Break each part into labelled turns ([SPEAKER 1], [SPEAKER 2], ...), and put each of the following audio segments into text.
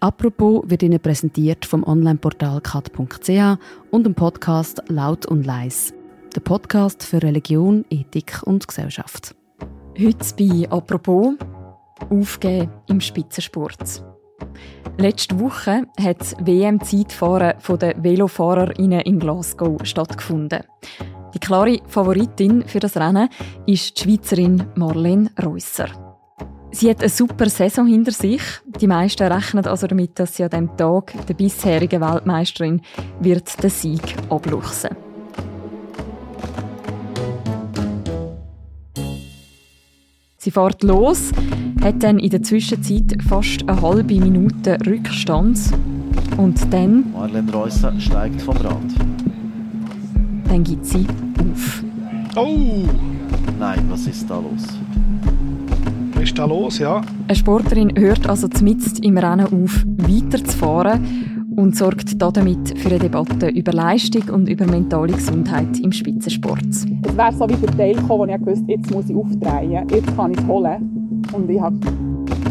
[SPEAKER 1] Apropos wird Ihnen präsentiert vom Onlineportal kat.ch und dem Podcast Laut und Leis. Der Podcast für Religion, Ethik und Gesellschaft.
[SPEAKER 2] Heute bei Apropos Aufgeben im Spitzensport. Letzte Woche hat das WM-Zeitfahren der VelofahrerInnen in Glasgow stattgefunden. Die klare Favoritin für das Rennen ist die Schweizerin Marlene Reusser. Sie hat eine super Saison hinter sich. Die meisten rechnen also damit, dass sie an diesem Tag der bisherigen Weltmeisterin wird den Sieg abluchsen. Sie fährt los, hat dann in der Zwischenzeit fast eine halbe Minute Rückstand und dann...
[SPEAKER 3] Marlene Reusser steigt vom Rad.
[SPEAKER 2] Dann gibt sie auf.
[SPEAKER 4] Oh!
[SPEAKER 3] Nein, was ist da los?
[SPEAKER 4] Was ist da los, ja?
[SPEAKER 2] Eine Sportlerin hört also zumindest im Rennen auf, weiterzufahren und sorgt damit für eine Debatte über Leistung und über mentale Gesundheit im Spitzensport.
[SPEAKER 5] Es wäre so wie der Teil gekommen, wo ich gewusst jetzt muss ich aufdrehen, jetzt kann ich es holen. Und ich habe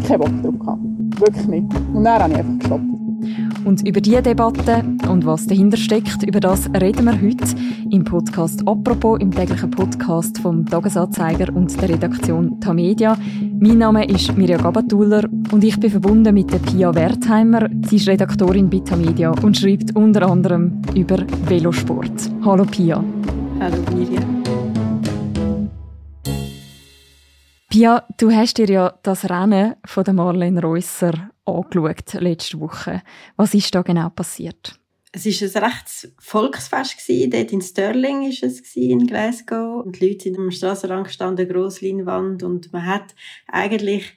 [SPEAKER 5] keinen Bock drauf gehabt. Wirklich nicht. Und dann habe ich einfach gestoppt.
[SPEAKER 2] Und über diese Debatte und was dahinter steckt, über das reden wir heute im Podcast «Apropos», im täglichen Podcast vom Tagesanzeiger und der Redaktion Tamedia. Mein Name ist Mirja Gabatuller und ich bin verbunden mit der Pia Wertheimer. Sie ist Redaktorin bei Tamedia und schreibt unter anderem über Velosport. Hallo Pia.
[SPEAKER 6] Hallo Mirja.
[SPEAKER 2] Pia, du hast dir ja das Rennen von der Marlene Reusser angeschaut letzte Woche. Was ist da genau passiert?
[SPEAKER 6] Es war ein rechtes Volksfest gewesen. Dort in Stirling ist es gewesen, in Glasgow. Und die Leute sind am Strassenrand gestanden, grosse Leinwand. Und man hat eigentlich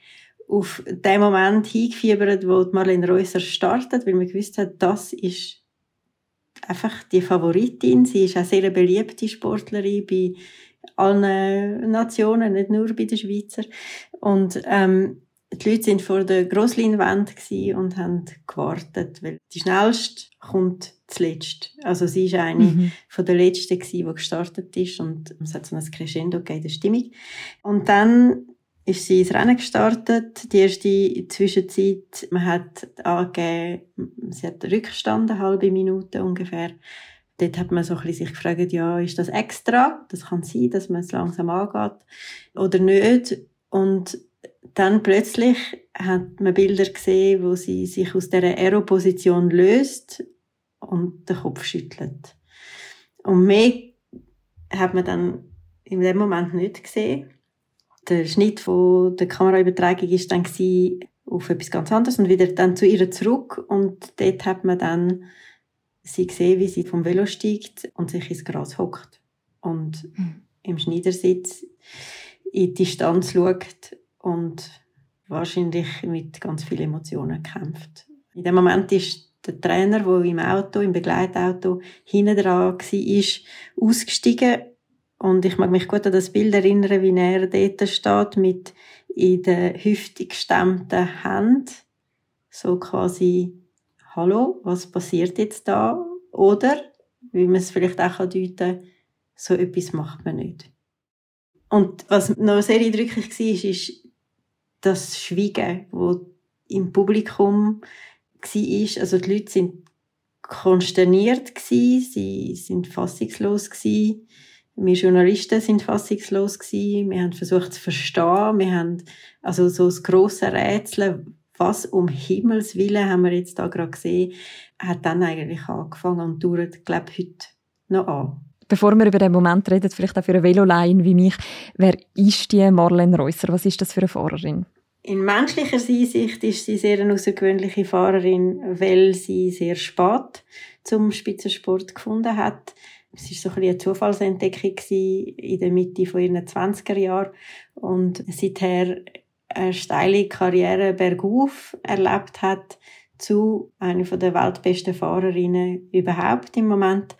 [SPEAKER 6] auf den Moment hingefiebert, wo Marlene Reusser startet, weil man gewusst hat, das ist einfach die Favoritin. Sie ist auch sehr eine beliebte Sportlerin bei allen Nationen, nicht nur bei den Schweizer. Und ähm, die Leute sind vor der Grossleinwand und haben gewartet, weil die schnellste kommt zuletzt. Also sie war eine mhm. von der letzten die gestartet ist und es hat so ein Crescendo gegeben der Stimmung. Und dann ist sie ins Rennen gestartet. Die erste Zwischenzeit, man hat angegeben, sie hat Rückstand, eine halbe Minute ungefähr. Dort hat man so ein bisschen sich gefragt, ja, ist das extra? Das kann sein, dass man es langsam angeht oder nicht. Und dann plötzlich hat man Bilder gesehen, wo sie sich aus der Aero-Position löst und den Kopf schüttelt. Und mehr hat man dann in dem Moment nicht gesehen. Der Schnitt von der Kameraübertragung ist dann auf etwas ganz anderes und wieder dann zu ihr zurück und dort hat man dann sie gesehen, wie sie vom Velo steigt und sich ins Gras hockt und mhm. im Schneidersitz in die Distanz schaut und wahrscheinlich mit ganz vielen Emotionen kämpft. In dem Moment ist der Trainer, der im Auto, im Begleitauto hinten dran war, ausgestiegen und ich mag mich gut an das Bild erinnern, wie er dort steht, mit in der Hüfte gestemmten Händen, so quasi hallo, was passiert jetzt da? Oder, wie man es vielleicht auch deuten kann, so etwas macht man nicht. Und was noch sehr eindrücklich war, ist das Schweigen, wo im Publikum war. Also die Leute sind konsterniert sie sind fassungslos. Wir Journalisten sind fassungslos. Wir haben versucht zu verstehen. Wir haben also so das grosse Rätsel, was um Himmels Willen haben wir jetzt da gerade gesehen, hat dann eigentlich angefangen und dauert, glaube ich, heute noch an.
[SPEAKER 2] Bevor wir über den Moment reden, vielleicht auch für eine Velolein wie mich, wer ist die Marlene Reusser? Was ist das für eine Fahrerin?
[SPEAKER 6] In menschlicher Hinsicht ist sie sehr eine außergewöhnliche Fahrerin, weil sie sehr spät zum Spitzensport gefunden hat. Es war so ein eine Zufallsentdeckung in der Mitte von ihren 20er Jahren und seither eine steile Karriere bergauf erlebt hat zu einer der weltbesten Fahrerinnen überhaupt im Moment.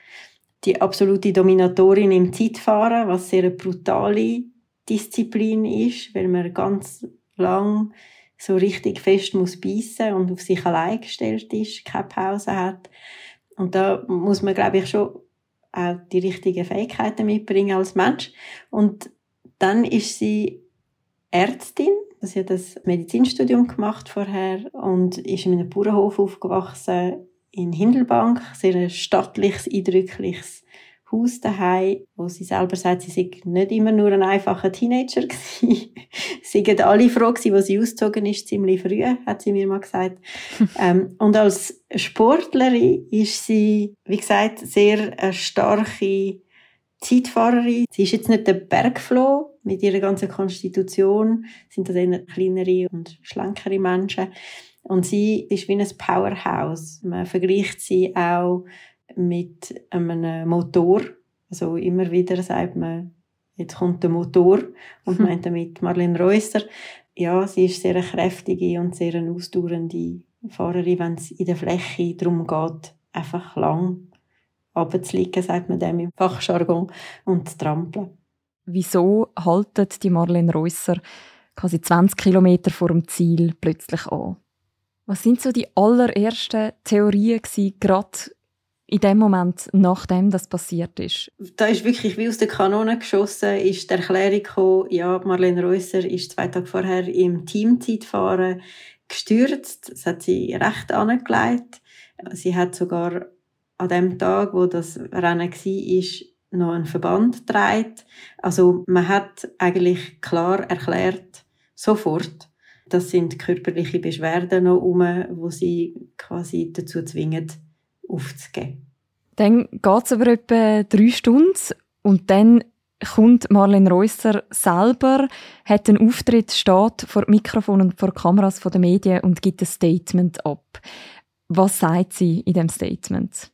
[SPEAKER 6] Die absolute Dominatorin im Zeitfahren, was sehr eine brutale Disziplin ist, weil man ganz lang so richtig fest muss beißen und auf sich allein gestellt ist, keine Pause hat. Und da muss man, glaube ich, schon auch die richtigen Fähigkeiten mitbringen als Mensch. Und dann ist sie Ärztin Sie hat das Medizinstudium gemacht vorher und ist in einem Bauernhof aufgewachsen in Hindelbank. Sehr ein stattliches, eindrückliches Haus daheim, wo sie selber sagt, sie sei nicht immer nur ein einfacher Teenager gewesen. sie sind alle froh gewesen, wo sie ausgezogen ist, ziemlich früh, hat sie mir mal gesagt. ähm, und als Sportlerin ist sie, wie gesagt, sehr eine starke Zeitfahrerin. Sie ist jetzt nicht der Bergfloh mit ihrer ganzen Konstitution, sind das eher kleinere und schlankere Menschen. Und sie ist wie ein Powerhouse. Man vergleicht sie auch mit einem Motor. Also immer wieder sagt man, jetzt kommt der Motor und hm. meint damit Marlene Reusser. Ja, sie ist sehr eine kräftige und sehr eine ausdauernde Fahrerin, wenn es in der Fläche darum geht, einfach lang runterzulegen, sagt man dem im Fachjargon, und zu trampeln.
[SPEAKER 2] Wieso haltet die Marlene Reusser quasi 20 Kilometer vor dem Ziel plötzlich an? Was sind so die allerersten Theorien gewesen, gerade in dem Moment, nachdem das passiert ist?
[SPEAKER 6] Da ist wirklich wie aus der Kanone geschossen, ist die Erklärung gekommen, ja, Marlene Reusser ist zwei Tage vorher im Teamzeitfahren gestürzt. Das hat sie recht angelegt. Sie hat sogar an dem Tag, wo das Rennen war, noch einen Verband getragen. Also man hat eigentlich klar erklärt, sofort, das sind körperliche Beschwerden noch um, wo sie quasi dazu zwingen, aufzugeben.
[SPEAKER 2] Dann geht es aber etwa drei Stunden und dann kommt Marlene Reusser selber, hat einen Auftritt, steht vor Mikrofon und vor Kameras der Medien und gibt ein Statement ab. Was sagt sie in dem Statement?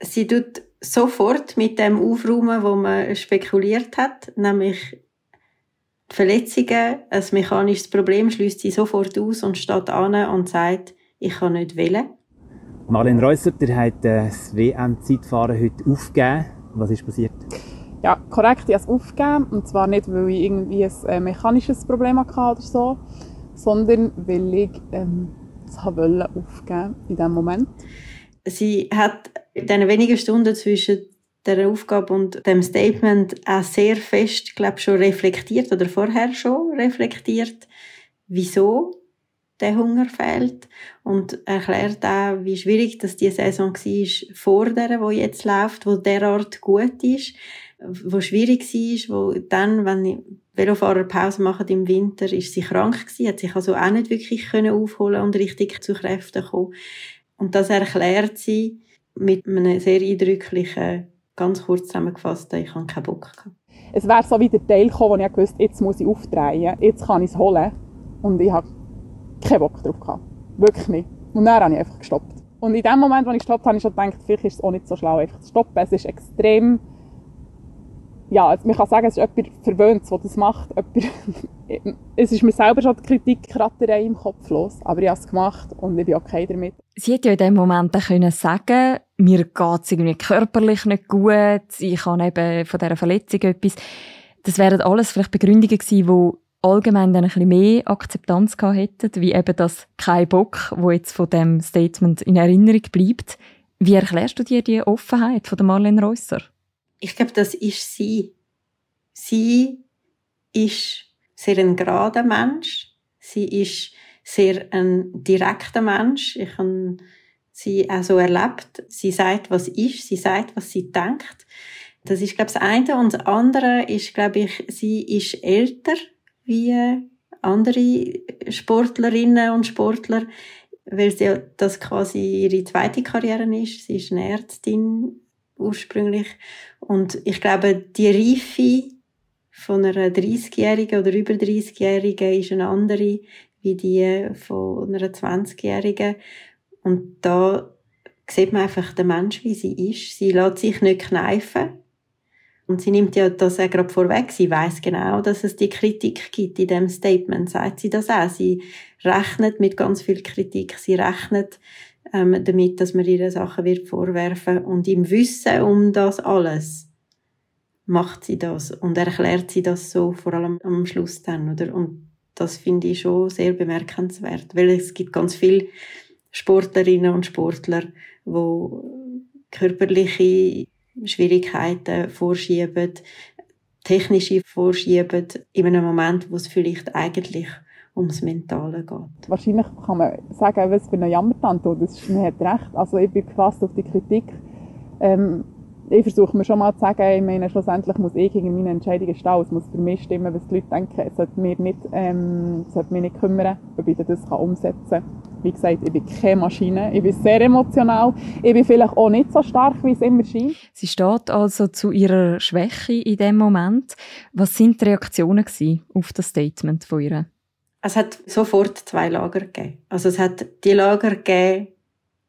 [SPEAKER 6] Sie tut sofort mit dem aufräumen, wo man spekuliert hat, nämlich Verletzungen, ein mechanisches Problem schließt sie sofort aus und steht an und sagt, ich kann nicht wählen.
[SPEAKER 7] Marlene Reusser, der hat das WM-Zeitfahren heute aufgegeben. Was ist passiert?
[SPEAKER 5] Ja, korrekt, ich habe es aufgegeben. Und zwar nicht, weil ich irgendwie ein äh, mechanisches Problem hatte oder so, sondern weil ich ähm, es wollte aufgeben in diesem Moment.
[SPEAKER 6] Sie hat in den wenigen Stunden zwischen der Aufgabe und dem Statement auch sehr fest, glaube schon reflektiert oder vorher schon reflektiert, wieso der Hunger fehlt und erklärt auch, wie schwierig das die Saison war vor der, wo jetzt läuft, wo derart gut ist, wo schwierig war, wo dann, wenn Velofahrer Pause machen im Winter, ist sie krank gewesen, hat sich also auch nicht wirklich können aufholen und richtig zu Kräften kommen. Und das erklärt sie mit einem sehr eindrücklichen, ganz kurz zusammengefassten, ich habe keinen Bock gehabt.
[SPEAKER 5] Es wäre so wie der Teil gekommen, wo ich wusste, jetzt muss ich aufdrehen, jetzt kann ich es holen. Und ich habe keinen Bock drauf gehabt. Wirklich nicht. Und dann habe ich einfach gestoppt. Und in dem Moment, wo ich gestoppt habe, habe ich schon gedacht, vielleicht ist es auch nicht so schlau, einfach zu stoppen. Es ist extrem, ja, also man kann sagen, es ist jemand Verwöhntes, der das macht. es ist mir selber schon die Kritikratterei im Kopf los. Aber ich habe es gemacht und ich bin okay damit.
[SPEAKER 2] Sie hätte ja in dem Moment können sagen mir geht es irgendwie körperlich nicht gut, ich habe eben von dieser Verletzung etwas. Das wären alles vielleicht Begründungen gewesen, die allgemein dann ein bisschen mehr Akzeptanz gehabt hätten, wie eben das kein Bock, wo jetzt von dem Statement in Erinnerung bleibt. Wie erklärst du dir die Offenheit von Marlene Reusser?
[SPEAKER 6] Ich glaube, das ist sie. Sie ist sehr ein gerader Mensch. Sie ist sehr ein direkter Mensch. Ich habe sie auch so erlebt. Sie sagt, was ist. Sie sagt, was sie denkt. Das ist, glaube ich, das eine. Und das andere ist, glaube ich, sie ist älter wie andere Sportlerinnen und Sportler, weil sie das quasi ihre zweite Karriere ist. Sie ist eine Ärztin ursprünglich. Und ich glaube, die Reife von einer 30-Jährigen oder über 30-Jährigen ist eine andere wie die von einer 20-Jährigen. Und da sieht man einfach den Mensch, wie sie ist. Sie lässt sich nicht kneifen. Und sie nimmt ja das auch gerade vorweg. Sie weiß genau, dass es die Kritik gibt in dem Statement. Sagt sie das auch? Sie rechnet mit ganz viel Kritik. Sie rechnet ähm, damit, dass man ihre Sachen wird vorwerfen. Und im Wissen um das alles macht sie das und erklärt sie das so, vor allem am Schluss dann, oder? Und das finde ich schon sehr bemerkenswert, weil es gibt ganz viele Sportlerinnen und Sportler, wo körperliche Schwierigkeiten vorschieben, Technische vorschieben in einem Moment, wo es vielleicht eigentlich ums Mentale geht.
[SPEAKER 5] Wahrscheinlich kann man sagen, was für eine Jammertante, das ist, man hat recht. Also ich bin gefasst auf die Kritik. Ähm, ich versuche mir schon mal zu sagen, ich meine, schlussendlich muss ich gegen meine Entscheidungen stehen. Es muss für mich stimmen, was die Leute denken. Es sollte mich nicht, ähm, sollte mich nicht kümmern, ob ich das umsetzen kann. Wie gesagt, ich bin keine Maschine. Ich bin sehr emotional. Ich bin vielleicht auch nicht so stark, wie es immer scheint.
[SPEAKER 2] Sie steht also zu ihrer Schwäche in dem Moment. Was sind die Reaktionen auf das Statement von ihr?
[SPEAKER 6] Es hat sofort zwei Lager gegeben. Also es hat die Lager gegeben,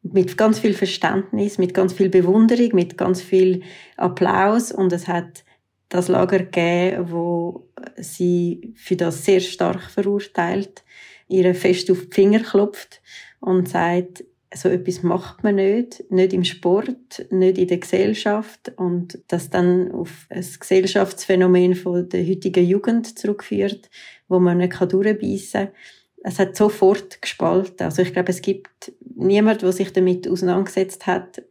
[SPEAKER 6] mit ganz viel Verständnis, mit ganz viel Bewunderung, mit ganz viel Applaus und es hat das Lager gegeben, wo sie für das sehr stark verurteilt, ihre fest auf die Finger klopft und sagt, so etwas macht man nicht, nicht im Sport, nicht in der Gesellschaft und das dann auf ein Gesellschaftsphänomen von der heutigen Jugend zurückführt, wo man nicht durchbeissen kann es hat sofort gespalten. Also ich glaube, es gibt niemand, der sich damit auseinandergesetzt hat,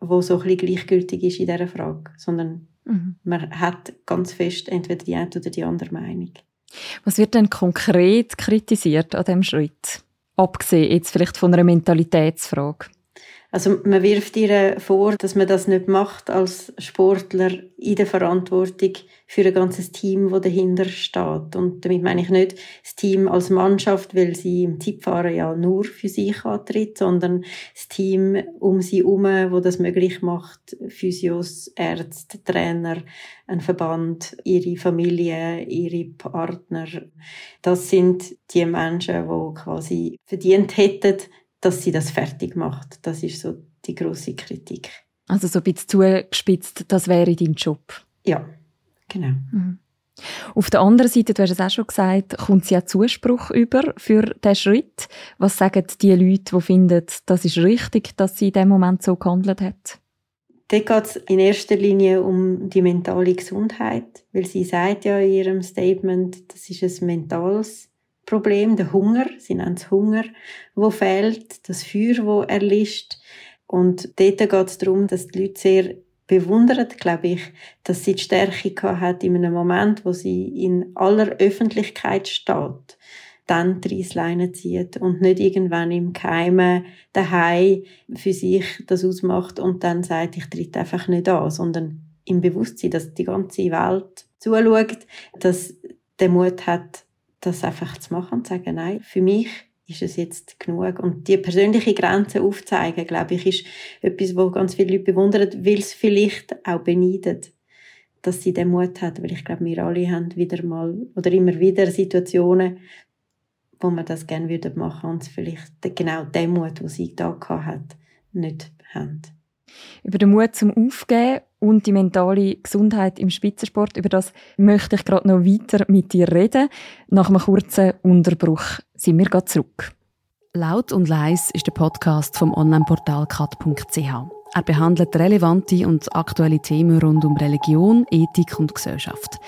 [SPEAKER 6] wo so ein bisschen gleichgültig ist in dieser Frage, sondern mhm. man hat ganz fest entweder die eine oder die andere Meinung.
[SPEAKER 2] Was wird denn konkret kritisiert an diesem Schritt? Abgesehen jetzt vielleicht von einer Mentalitätsfrage.
[SPEAKER 6] Also man wirft ihr vor, dass man das nicht macht als Sportler in der Verantwortung für ein ganzes Team, das dahinter steht. Und damit meine ich nicht das Team als Mannschaft, weil sie im Tippfahren ja nur für sich antritt, sondern das Team um sie herum, wo das möglich macht, Physios, Ärzte, Trainer, ein Verband, ihre Familie, ihre Partner. Das sind die Menschen, die quasi verdient hätten, dass sie das fertig macht. Das ist so die große Kritik.
[SPEAKER 2] Also so ein bisschen zugespitzt, das wäre dein Job.
[SPEAKER 6] Ja, genau. Mhm.
[SPEAKER 2] Auf der anderen Seite, du hast es auch schon gesagt, kommt sie auch Zuspruch über für diesen Schritt. Was sagen die Leute, die finden, das ist richtig, dass sie in dem Moment so gehandelt hat?
[SPEAKER 6] Dort geht es in erster Linie um die mentale Gesundheit, weil sie sagt ja in ihrem Statement, das ist ein mentales Problem, der Hunger, sie nennen es Hunger, wo fehlt, das Feuer, wo erlischt. Und dort geht es darum, dass die Leute sehr bewundern, glaube ich, dass sie die Stärke hat in einem Moment, wo sie in aller Öffentlichkeit steht, dann die Reissleine zieht und nicht irgendwann im Geheimen daheim für sich das ausmacht und dann sagt, ich tritt einfach nicht an, sondern im Bewusstsein, dass die ganze Welt zuschaut, dass der Mut hat, das einfach zu machen und zu sagen, nein, für mich ist es jetzt genug. Und die persönliche Grenze aufzeigen, glaube ich, ist etwas, wo ganz viele Leute bewundern, weil es vielleicht auch beneidet, dass sie den Mut hat. Weil ich glaube, wir alle haben wieder mal oder immer wieder Situationen, wo man das gerne würde machen und vielleicht genau den Mut, den sie da hat, nicht haben.
[SPEAKER 2] Über den Mut zum Aufgeben und die mentale Gesundheit im Spitzensport. Über das möchte ich gerade noch weiter mit dir reden. Nach einem kurzen Unterbruch sind wir gerade zurück.
[SPEAKER 1] Laut und leis ist der Podcast vom Onlineportal kat.ch. Er behandelt relevante und aktuelle Themen rund um Religion, Ethik und Gesellschaft.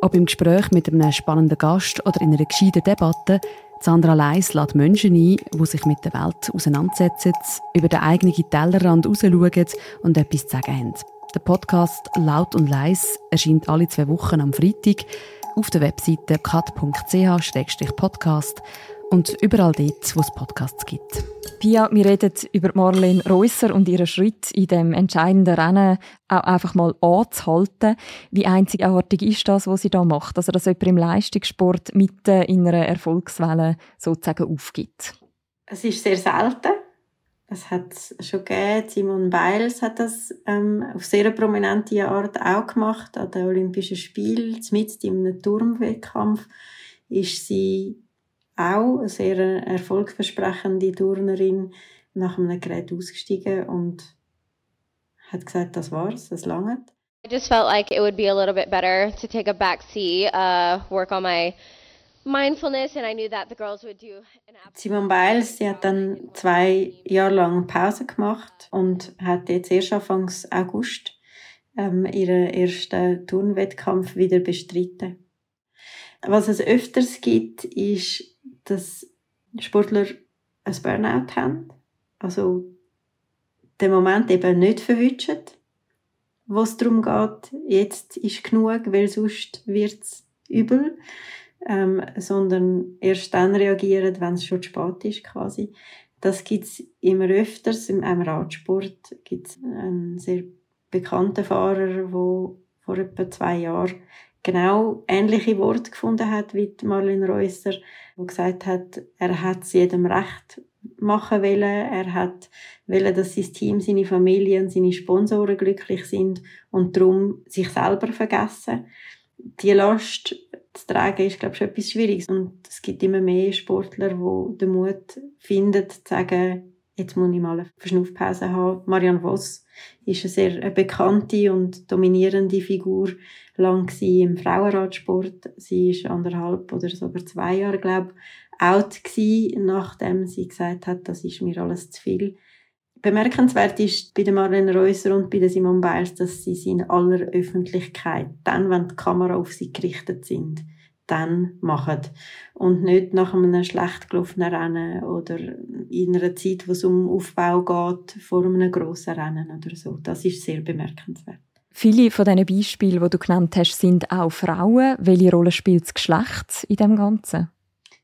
[SPEAKER 1] Ob im Gespräch mit einem spannenden Gast oder in einer gescheiten Debatte, Sandra Leis lädt Menschen ein, die sich mit der Welt auseinandersetzen, über den eigenen Tellerrand rausschauen und etwas zu sagen haben. Der Podcast Laut und Leis erscheint alle zwei Wochen am Freitag auf der Webseite kat.ch-podcast und überall dort, wo es Podcasts gibt.
[SPEAKER 2] Pia, wir reden über Marlene Reusser und ihren Schritt in dem entscheidenden Rennen auch einfach mal anzuhalten. Wie einzigartig ist das, was sie da macht? Also, dass jemand im Leistungssport mitten in einer Erfolgswelle sozusagen aufgibt.
[SPEAKER 6] Es ist sehr selten. Es hat schon gegeben, Simon Biles hat das ähm, auf sehr prominente Art auch gemacht. An den Olympischen Spielen, mit in einem Turmwettkampf, ist sie auch eine sehr erfolgversprechende Turnerin nach einem Gerät ausgestiegen und hat gesagt, das war's, das langt.
[SPEAKER 8] I just felt like it would be a little bit better to take a back seat, uh, work on my
[SPEAKER 6] Simone Biles, sie hat dann zwei Jahre lang Pause gemacht und hat jetzt erst Anfang August ähm, ihren ersten Turnwettkampf wieder bestritten. Was es öfters gibt, ist dass Sportler ein Burnout haben, also den Moment eben nicht verwünschen wo es darum geht, jetzt ist genug, weil sonst wird es übel, ähm, sondern erst dann reagieren, wenn es schon zu spät ist quasi. Das gibt es immer öfters. Im Radsport gibt es einen sehr bekannten Fahrer, der vor etwa zwei Jahren genau ähnliche Worte gefunden hat wie Marlene Reusser, wo gesagt hat, er hat es jedem recht machen wollen. Er hat wollen, dass sein Team, seine Familie und seine Sponsoren glücklich sind und darum sich selber vergessen. Die Last zu tragen ist, glaube ich, etwas Schwieriges. Und es gibt immer mehr Sportler, die den Mut finden, zu sagen, jetzt muss ich mal eine Verschnaufpause haben. Marianne Voss ist eine sehr bekannte und dominierende Figur lang im Frauenradsport. Sie ist anderthalb oder sogar zwei Jahre, glaube ich, out gewesen, nachdem sie gesagt hat, das ist mir alles zu viel. Bemerkenswert ist bei der Marlene Reusser und bei der Simone Biles, dass sie in aller Öffentlichkeit, dann, wenn die Kamera auf sie gerichtet sind, dann machen. Und nicht nach einem schlecht gelaufenen Rennen oder in einer Zeit, wo es um Aufbau geht, vor einem grossen Rennen oder so. Das ist sehr bemerkenswert.
[SPEAKER 2] Viele von diesen Beispielen, die du genannt hast, sind auch Frauen. Welche Rolle spielt das Geschlecht in dem Ganzen?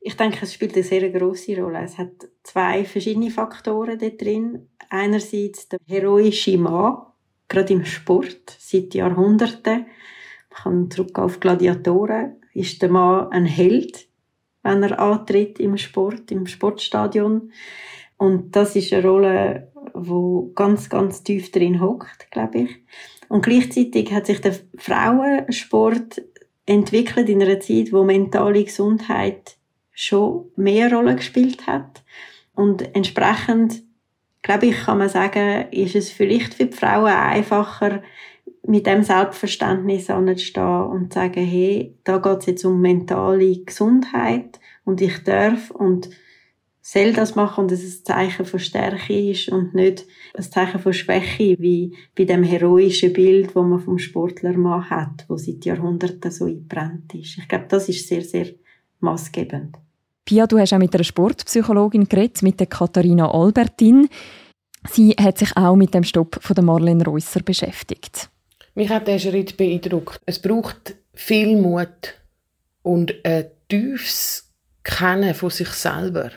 [SPEAKER 6] Ich denke, es spielt eine sehr große Rolle. Es hat zwei verschiedene Faktoren dort drin. Einerseits der heroische Mann, gerade im Sport, seit Jahrhunderten. Man kann zurück auf Gladiatoren. Ist der Mann ein Held, wenn er antritt im Sport, im Sportstadion. Und das ist eine Rolle, wo ganz, ganz tief drin hockt, glaube ich. Und gleichzeitig hat sich der Frauensport entwickelt in einer Zeit, wo mentale Gesundheit schon mehr Rolle gespielt hat. Und entsprechend, glaube ich, kann man sagen, ist es vielleicht für die Frauen einfacher, mit dem Selbstverständnis anzustehen und zu sagen, hey, da geht es jetzt um mentale Gesundheit und ich darf und soll das machen und es ein Zeichen von Stärke ist und nicht ein Zeichen von Schwäche, wie bei dem heroischen Bild, wo man vom Sportler Mann hat, wo seit Jahrhunderten so eingebrannt ist. Ich glaube, das ist sehr, sehr maßgebend.
[SPEAKER 2] Pia, du hast auch mit einer Sportpsychologin geredet, mit der Katharina Albertin. Sie hat sich auch mit dem Stopp von der Marlene Reusser beschäftigt.
[SPEAKER 9] Mich hat dieser Schritt beeindruckt. Es braucht viel Mut und ein tiefes Kennen von sich selber,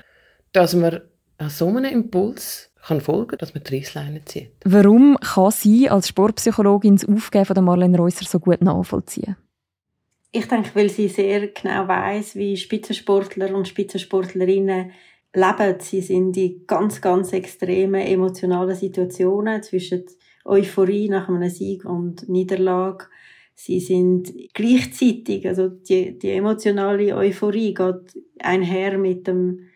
[SPEAKER 9] dass man an so einem Impuls kann folgen, dass man die Reissleine zieht.
[SPEAKER 2] Warum kann sie als Sportpsychologin das Aufgeben von der Marlene Reusser so gut nachvollziehen?
[SPEAKER 6] Ich denke, weil sie sehr genau weiß, wie Spitzensportler und Spitzensportlerinnen leben. Sie sind in ganz, ganz extremen emotionalen Situationen zwischen Euphorie nach einem Sieg und Niederlage. Sie sind gleichzeitig, also die, die emotionale Euphorie geht einher mit dem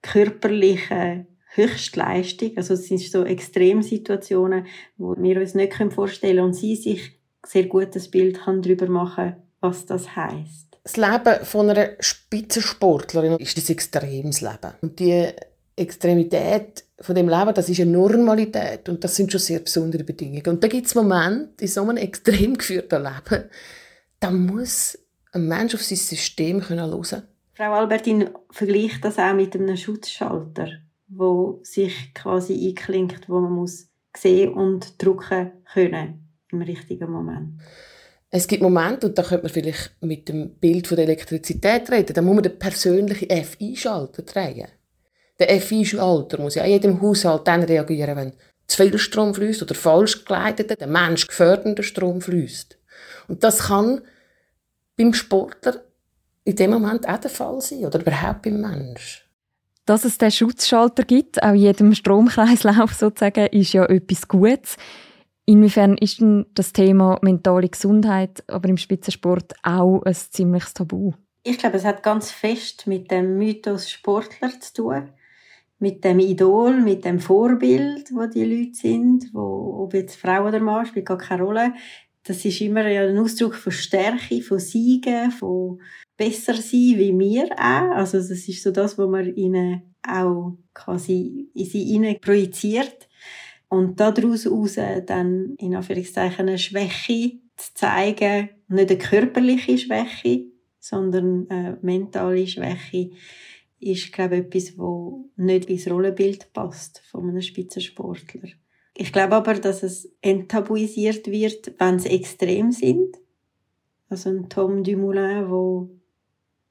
[SPEAKER 6] körperlichen Höchstleistung. Also es sind so Extremsituationen, wo wir uns nicht vorstellen können und sie sich sehr gutes Bild darüber machen was das heißt.
[SPEAKER 9] Das Leben von einer Spitzensportlerin ist ein extremes Leben. Und die Extremität von dem Leben, das ist eine Normalität und das sind schon sehr besondere Bedingungen. Und da gibt es Momente in so einem extrem geführten Leben, da muss ein Mensch auf sein System hören können.
[SPEAKER 6] Frau Albertin vergleicht das auch mit einem Schutzschalter, wo sich quasi einklingt, wo man muss sehen und drucken können im richtigen Moment.
[SPEAKER 9] Es gibt Momente, und da könnte man vielleicht mit dem Bild von der Elektrizität reden, da muss man den persönlichen FI-Schalter drehen. Der FI-Schalter muss ja in jedem Haushalt dann reagieren, wenn zu viel Strom fließt oder falsch geleiteter, der Mensch gefördernder Strom fließt. Und das kann beim Sportler in dem Moment auch der Fall sein oder überhaupt beim Mensch.
[SPEAKER 2] Dass es den Schutzschalter gibt, auch in jedem Stromkreislauf sozusagen, ist ja etwas Gutes. Inwiefern ist denn das Thema mentale Gesundheit aber im Spitzensport auch ein ziemliches Tabu?
[SPEAKER 6] Ich glaube, es hat ganz fest mit dem Mythos Sportler zu tun. Mit dem Idol, mit dem Vorbild, wo die Leute sind, wo, ob jetzt Frau oder Mann, spielt gar keine Rolle. Das ist immer ein Ausdruck von Stärke, von Siegen, von besser sein wie wir auch. Also das ist so das, was man ihnen auch quasi in sie projiziert. Und daraus heraus dann in Anführungszeichen eine Schwäche zu zeigen, nicht eine körperliche Schwäche, sondern eine mentale Schwäche, ist, glaube ich, etwas, wo nicht ins Rollenbild passt von einem Spitzensportler. Ich glaube aber, dass es enttabuisiert wird, wenn sie extrem sind. Also ein Tom Dumoulin, der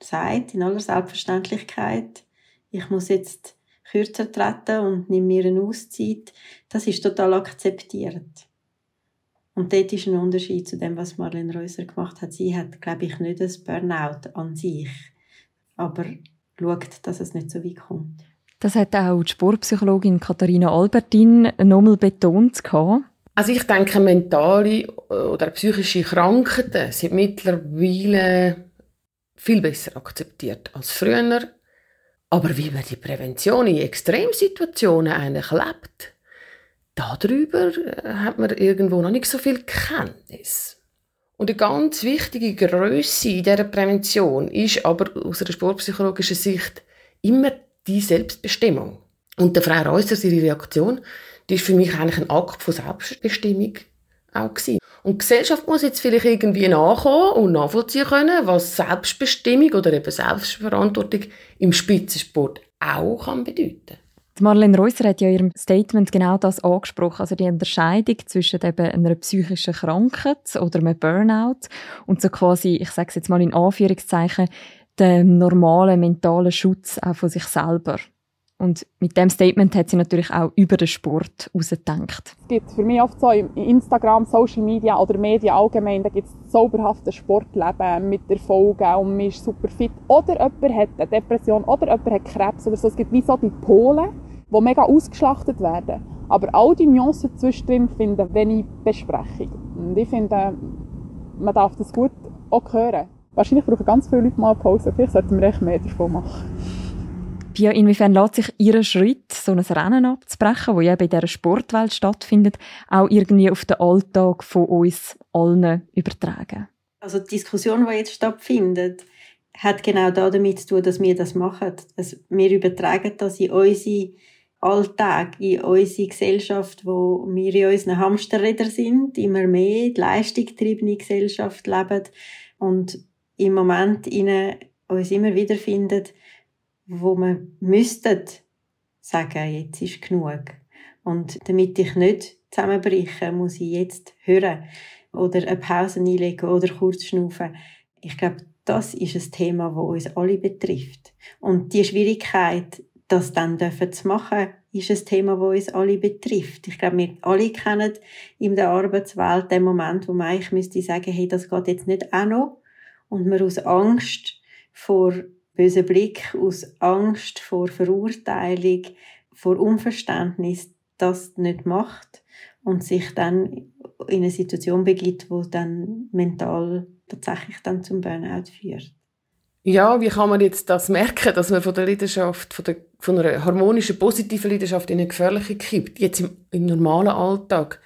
[SPEAKER 6] sagt, in aller Selbstverständlichkeit, ich muss jetzt kürzer treten und nehme mir eine Auszeit, das ist total akzeptiert. Und dort ist ein Unterschied zu dem, was Marlene Reuser gemacht hat. Sie hat, glaube ich, nicht ein Burnout an sich, aber schaut, dass es nicht so weit kommt.
[SPEAKER 2] Das hat auch die Sportpsychologin Katharina Albertin nochmal betont.
[SPEAKER 9] Also ich denke, mentale oder psychische Krankheiten sind mittlerweile viel besser akzeptiert als früher. Aber wie man die Prävention in Extremsituationen eigentlich lebt, darüber äh, hat man irgendwo noch nicht so viel Kenntnis. Und eine ganz wichtige Größe in dieser Prävention ist aber aus einer sportpsychologischen Sicht immer die Selbstbestimmung. Und der Frau Reusser, ihre Reaktion, die ist für mich eigentlich ein Akt von Selbstbestimmung auch gewesen. Und die Gesellschaft muss jetzt vielleicht irgendwie nachkommen und nachvollziehen können, was Selbstbestimmung oder eben Selbstverantwortung im Spitzensport auch kann bedeuten
[SPEAKER 2] Marlene Reusser hat ja in ihrem Statement genau das angesprochen, also die Unterscheidung zwischen eben einer psychischen Krankheit oder einem Burnout und so quasi, ich sage es jetzt mal in Anführungszeichen, dem normalen mentalen Schutz auch von sich selber. Und mit dem Statement hat sie natürlich auch über den Sport herausgedacht.
[SPEAKER 5] Es gibt für mich oft so in Instagram, Social Media oder Medien allgemein, da gibt es zauberhaftes Sportleben mit Erfolgen und man ist super fit. Oder jemand hat eine Depression oder jemand hat Krebs oder so. Es gibt wie so die Polen, die mega ausgeschlachtet werden. Aber all die Nuancen zwischendrin finden wenig Besprechung. Und ich finde, man darf das gut auch hören. Wahrscheinlich brauchen ganz viele Leute mal Pause. Vielleicht sollten wir echt mehr davon machen.
[SPEAKER 2] Pia, inwiefern lässt sich Ihr Schritt, so ein Rennen abzubrechen, wo ja bei dieser Sportwelt stattfindet, auch irgendwie auf den Alltag von uns allen übertragen?
[SPEAKER 6] Also die Diskussion, die jetzt stattfindet, hat genau damit zu tun, dass wir das machen. Dass wir übertragen das in unsere Alltag, in unsere Gesellschaft, wo wir in unseren Hamsterrädern sind, immer mehr die leistungsgetriebene Gesellschaft leben und im Moment in uns immer wieder finden, wo man müsste sagen, jetzt ist genug. Und damit ich nicht zusammenbreche, muss ich jetzt hören oder eine Pause einlegen oder kurz schnaufen. Ich glaube, das ist ein Thema, das uns alle betrifft. Und die Schwierigkeit, das dann dürfen zu machen, ist ein Thema, das uns alle betrifft. Ich glaube, wir alle kennen in der Arbeitswelt den Moment, wo man eigentlich müsste sagen, hey, das geht jetzt nicht auch noch. Und man aus Angst vor bösen Blick, aus Angst vor Verurteilung, vor Unverständnis das nicht macht und sich dann in eine Situation begibt, wo dann mental tatsächlich dann zum Burnout führt.
[SPEAKER 9] Ja, wie kann man jetzt das merken, dass man von der Leidenschaft, von, der, von einer harmonischen, positiven Leidenschaft in eine gefährliche kippt, jetzt im, im normalen Alltag?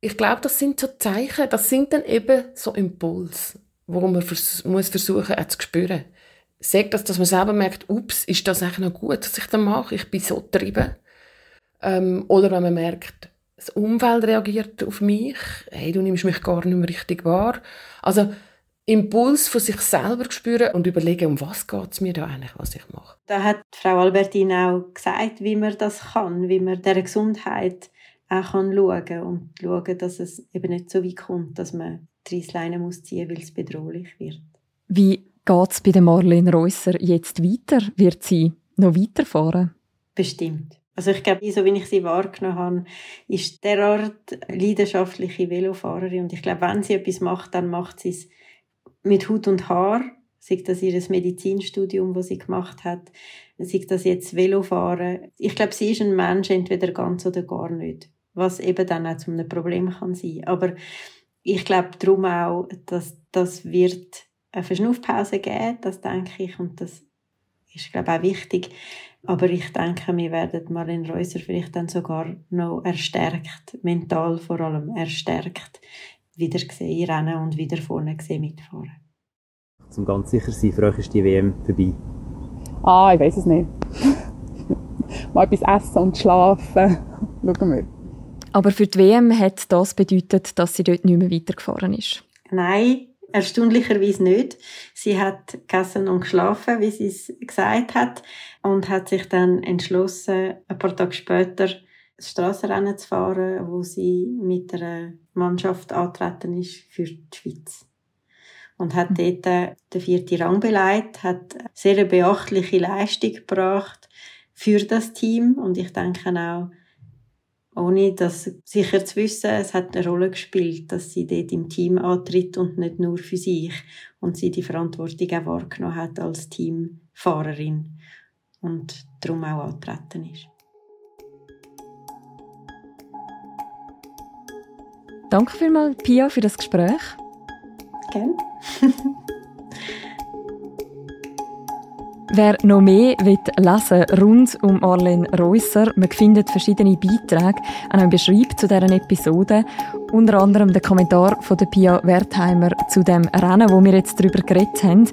[SPEAKER 9] Ich glaube, das sind so Zeichen, das sind dann eben so Impulse, wo man vers muss versuchen zu spüren sagt das, dass man selber merkt, ups, ist das eigentlich noch gut, was ich da mache? Ich bin so getrieben. Ähm, oder wenn man merkt, das Umfeld reagiert auf mich, hey, du nimmst mich gar nicht mehr richtig wahr. Also Impuls von sich selber spüren und überlegen, um was geht es mir da eigentlich, was ich mache.
[SPEAKER 6] Da hat Frau Albertin auch gesagt, wie man das kann, wie man der Gesundheit auch kann schauen und schauen, dass es eben nicht so weit kommt, dass man die Reissleine muss ziehen, weil es bedrohlich wird.
[SPEAKER 2] Wie Geht es bei Marlene Reusser jetzt weiter? Wird sie noch weiterfahren?
[SPEAKER 6] Bestimmt. Also ich glaube, so wie ich sie wahrgenommen habe, ist derart leidenschaftliche Velofahrerin. Und ich glaube, wenn sie etwas macht, dann macht sie es mit Hut und Haar. Sei das ihr Medizinstudium, das sie gemacht hat, sei das jetzt Velofahren. Ich glaube, sie ist ein Mensch, entweder ganz oder gar nicht. Was eben dann auch zu einem Problem kann sein. Aber ich glaube darum auch, dass das wird eine Verschnaufpause geben, das denke ich, und das ist, glaube ich, auch wichtig. Aber ich denke, wir werden Marlene Reuser vielleicht dann sogar noch erstärkt, mental vor allem erstärkt, wieder sehen rennen und wieder vorne sehen mitfahren.
[SPEAKER 7] Zum ganz sicher sein, für euch ist die WM vorbei.
[SPEAKER 5] Ah, ich weiß es nicht. Mal etwas essen und schlafen. Schauen wir.
[SPEAKER 2] Aber für die WM hat das bedeutet, dass sie dort nicht mehr weitergefahren ist?
[SPEAKER 6] Nein, Erstaunlicherweise nicht. Sie hat gegessen und geschlafen, wie sie es gesagt hat, und hat sich dann entschlossen, ein paar Tage später Strassenrennen zu fahren, wo sie mit einer Mannschaft antreten ist für die Schweiz. Und hat mhm. dort den vierten Rang beleidigt, hat sehr beachtliche Leistung gebracht für das Team. Und ich denke auch, ohne das sicher zu wissen, es hat eine Rolle gespielt, dass sie dort im Team antritt und nicht nur für sich und sie die Verantwortung auch wahrgenommen hat als Teamfahrerin und darum auch antreten ist.
[SPEAKER 2] Danke vielmals, Pia, für das Gespräch.
[SPEAKER 6] Gerne.
[SPEAKER 2] Wer noch mehr will lesen rund um Arlene Reusser, man findet verschiedene Beiträge an einem Beschreib zu deren Episode. Unter anderem den Kommentar von der Pia Wertheimer zu dem Rennen, wo wir jetzt darüber geredet haben.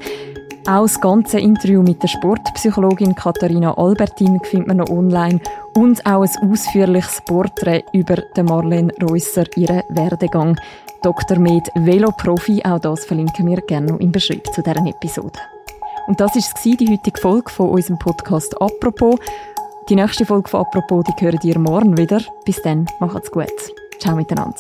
[SPEAKER 2] Auch das ganze Interview mit der Sportpsychologin Katharina Albertin findet man noch online und auch ein ausführliches Porträt über den Marlene Reusser, ihren Werdegang. Dr. Med Veloprofi, auch das verlinken wir gerne noch im Beschreib zu deren Episode. Und das war die heutige Folge von unserem Podcast «Apropos». Die nächste Folge von «Apropos» die hören ihr morgen wieder. Bis dann, macht's gut. Ciao miteinander.